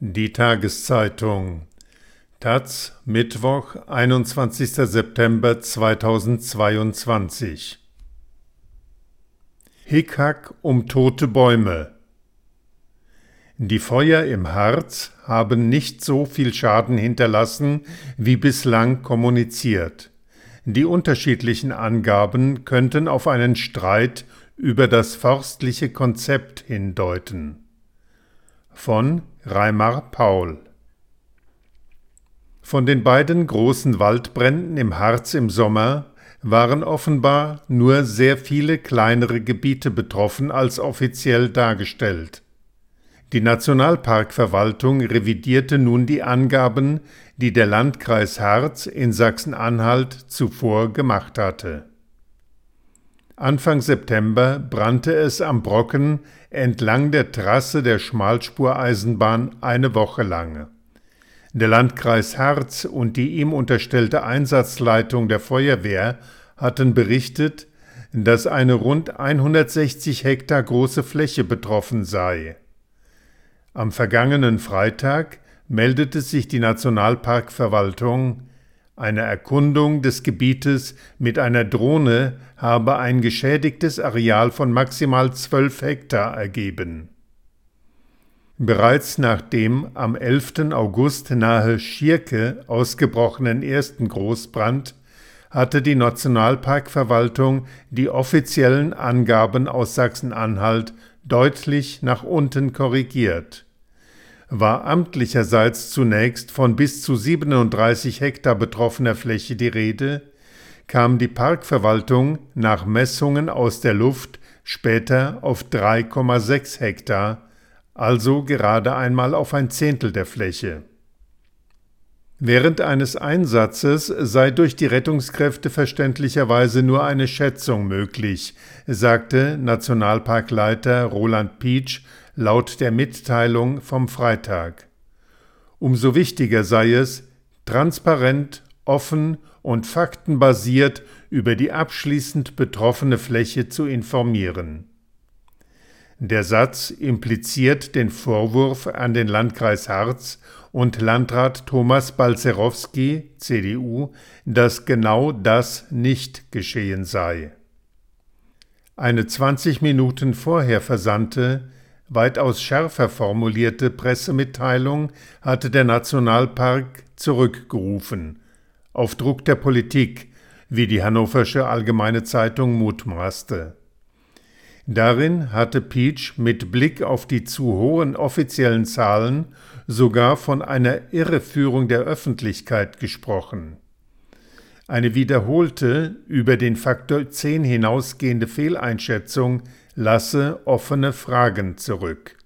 Die Tageszeitung Taz Mittwoch, 21. September 2022 Hickhack um tote Bäume Die Feuer im Harz haben nicht so viel Schaden hinterlassen, wie bislang kommuniziert. Die unterschiedlichen Angaben könnten auf einen Streit über das forstliche Konzept hindeuten. Von Reimar Paul Von den beiden großen Waldbränden im Harz im Sommer waren offenbar nur sehr viele kleinere Gebiete betroffen als offiziell dargestellt. Die Nationalparkverwaltung revidierte nun die Angaben, die der Landkreis Harz in Sachsen-Anhalt zuvor gemacht hatte. Anfang September brannte es am Brocken entlang der Trasse der Schmalspureisenbahn eine Woche lang. Der Landkreis Harz und die ihm unterstellte Einsatzleitung der Feuerwehr hatten berichtet, dass eine rund 160 Hektar große Fläche betroffen sei. Am vergangenen Freitag meldete sich die Nationalparkverwaltung, eine Erkundung des Gebietes mit einer Drohne habe ein geschädigtes Areal von maximal 12 Hektar ergeben. Bereits nach dem am 11. August nahe Schierke ausgebrochenen ersten Großbrand hatte die Nationalparkverwaltung die offiziellen Angaben aus Sachsen-Anhalt deutlich nach unten korrigiert war amtlicherseits zunächst von bis zu 37 Hektar betroffener Fläche die Rede, kam die Parkverwaltung nach Messungen aus der Luft später auf 3,6 Hektar, also gerade einmal auf ein Zehntel der Fläche. Während eines Einsatzes sei durch die Rettungskräfte verständlicherweise nur eine Schätzung möglich, sagte Nationalparkleiter Roland Pietsch laut der Mitteilung vom Freitag. Umso wichtiger sei es, transparent, offen und faktenbasiert über die abschließend betroffene Fläche zu informieren. Der Satz impliziert den Vorwurf an den Landkreis Harz und Landrat Thomas Balzerowski, CDU, dass genau das nicht geschehen sei. Eine 20 Minuten vorher versandte, weitaus schärfer formulierte Pressemitteilung hatte der Nationalpark zurückgerufen, auf Druck der Politik, wie die Hannoversche Allgemeine Zeitung mutmaßte. Darin hatte Peach mit Blick auf die zu hohen offiziellen Zahlen sogar von einer Irreführung der Öffentlichkeit gesprochen. Eine wiederholte, über den Faktor 10 hinausgehende Fehleinschätzung lasse offene Fragen zurück.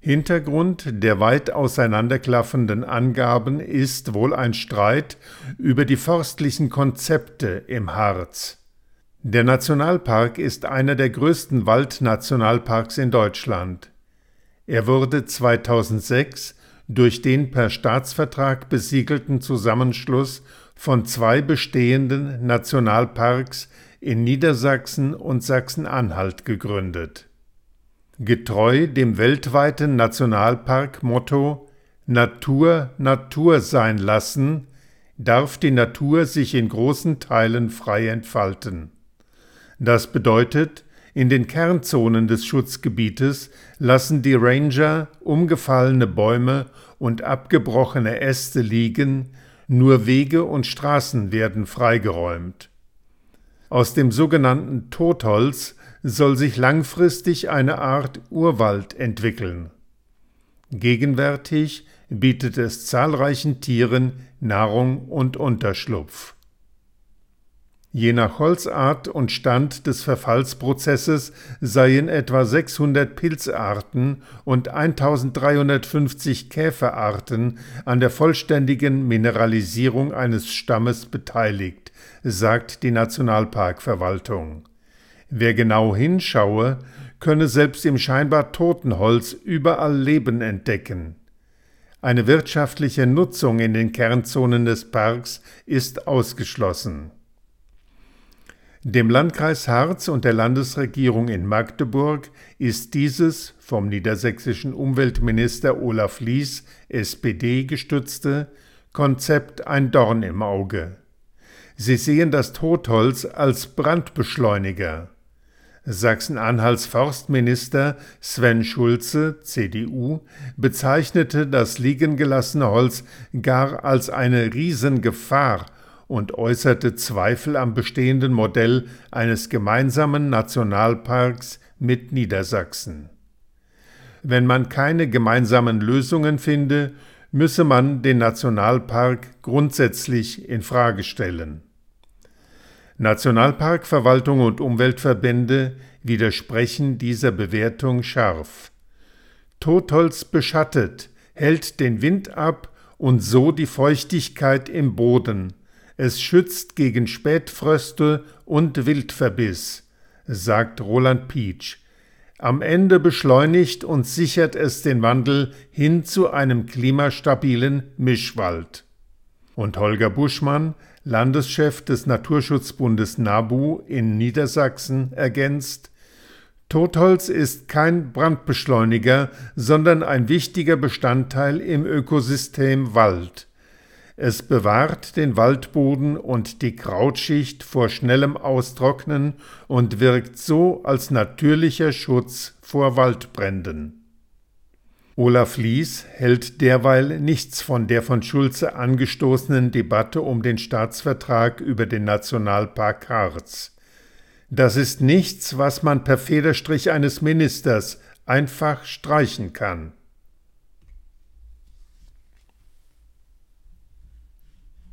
Hintergrund der weit auseinanderklaffenden Angaben ist wohl ein Streit über die forstlichen Konzepte im Harz. Der Nationalpark ist einer der größten Waldnationalparks in Deutschland. Er wurde 2006 durch den per Staatsvertrag besiegelten Zusammenschluss von zwei bestehenden Nationalparks in Niedersachsen und Sachsen-Anhalt gegründet. Getreu dem weltweiten Nationalpark-Motto Natur Natur sein lassen, darf die Natur sich in großen Teilen frei entfalten. Das bedeutet, in den Kernzonen des Schutzgebietes lassen die Ranger umgefallene Bäume und abgebrochene Äste liegen, nur Wege und Straßen werden freigeräumt. Aus dem sogenannten Totholz soll sich langfristig eine Art Urwald entwickeln. Gegenwärtig bietet es zahlreichen Tieren Nahrung und Unterschlupf. Je nach Holzart und Stand des Verfallsprozesses seien etwa 600 Pilzarten und 1350 Käferarten an der vollständigen Mineralisierung eines Stammes beteiligt, sagt die Nationalparkverwaltung. Wer genau hinschaue, könne selbst im scheinbar toten Holz überall Leben entdecken. Eine wirtschaftliche Nutzung in den Kernzonen des Parks ist ausgeschlossen. Dem Landkreis Harz und der Landesregierung in Magdeburg ist dieses vom niedersächsischen Umweltminister Olaf Lies SPD gestützte Konzept ein Dorn im Auge. Sie sehen das Totholz als Brandbeschleuniger. Sachsen-Anhalts Forstminister Sven Schulze, CDU, bezeichnete das liegen gelassene Holz gar als eine Riesengefahr und äußerte Zweifel am bestehenden Modell eines gemeinsamen Nationalparks mit Niedersachsen. Wenn man keine gemeinsamen Lösungen finde, müsse man den Nationalpark grundsätzlich in Frage stellen. Nationalparkverwaltung und Umweltverbände widersprechen dieser Bewertung scharf. Totholz beschattet, hält den Wind ab und so die Feuchtigkeit im Boden, es schützt gegen Spätfröste und Wildverbiss, sagt Roland Pietsch. Am Ende beschleunigt und sichert es den Wandel hin zu einem klimastabilen Mischwald. Und Holger Buschmann, Landeschef des Naturschutzbundes NABU in Niedersachsen, ergänzt, Totholz ist kein Brandbeschleuniger, sondern ein wichtiger Bestandteil im Ökosystem Wald. Es bewahrt den Waldboden und die Krautschicht vor schnellem Austrocknen und wirkt so als natürlicher Schutz vor Waldbränden. Olaf Lies hält derweil nichts von der von Schulze angestoßenen Debatte um den Staatsvertrag über den Nationalpark Harz. Das ist nichts, was man per Federstrich eines Ministers einfach streichen kann.